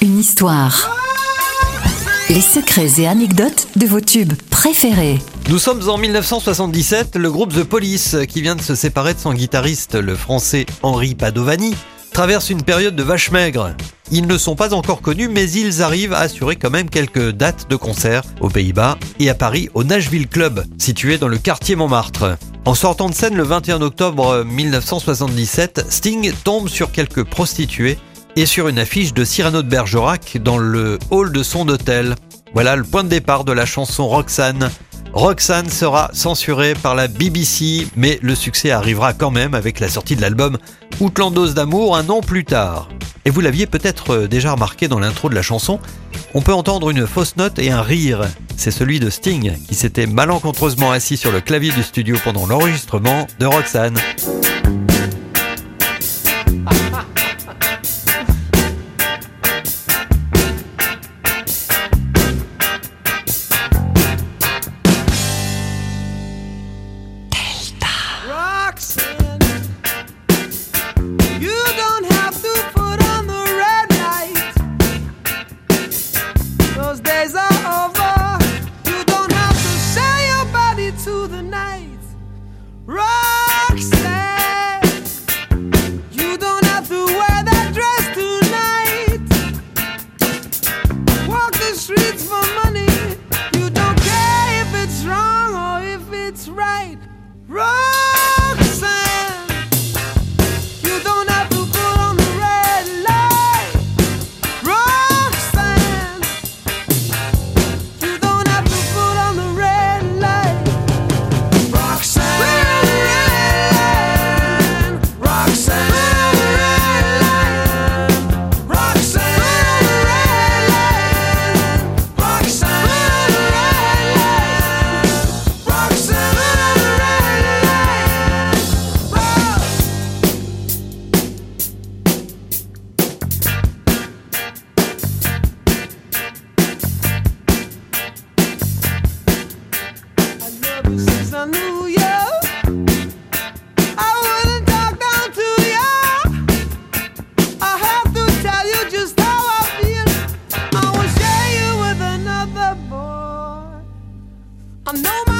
Une histoire. Les secrets et anecdotes de vos tubes préférés. Nous sommes en 1977, le groupe The Police, qui vient de se séparer de son guitariste, le français Henri Padovani, traverse une période de vache maigre. Ils ne sont pas encore connus, mais ils arrivent à assurer quand même quelques dates de concert aux Pays-Bas et à Paris au Nashville Club, situé dans le quartier Montmartre. En sortant de scène le 21 octobre 1977, Sting tombe sur quelques prostituées et sur une affiche de Cyrano de Bergerac dans le hall de son hôtel. Voilà le point de départ de la chanson Roxane. Roxane sera censurée par la BBC, mais le succès arrivera quand même avec la sortie de l'album Outlandos d'amour un an plus tard. Et vous l'aviez peut-être déjà remarqué dans l'intro de la chanson, on peut entendre une fausse note et un rire c'est celui de Sting, qui s'était malencontreusement assis sur le clavier du studio pendant l'enregistrement de Roxanne. I know my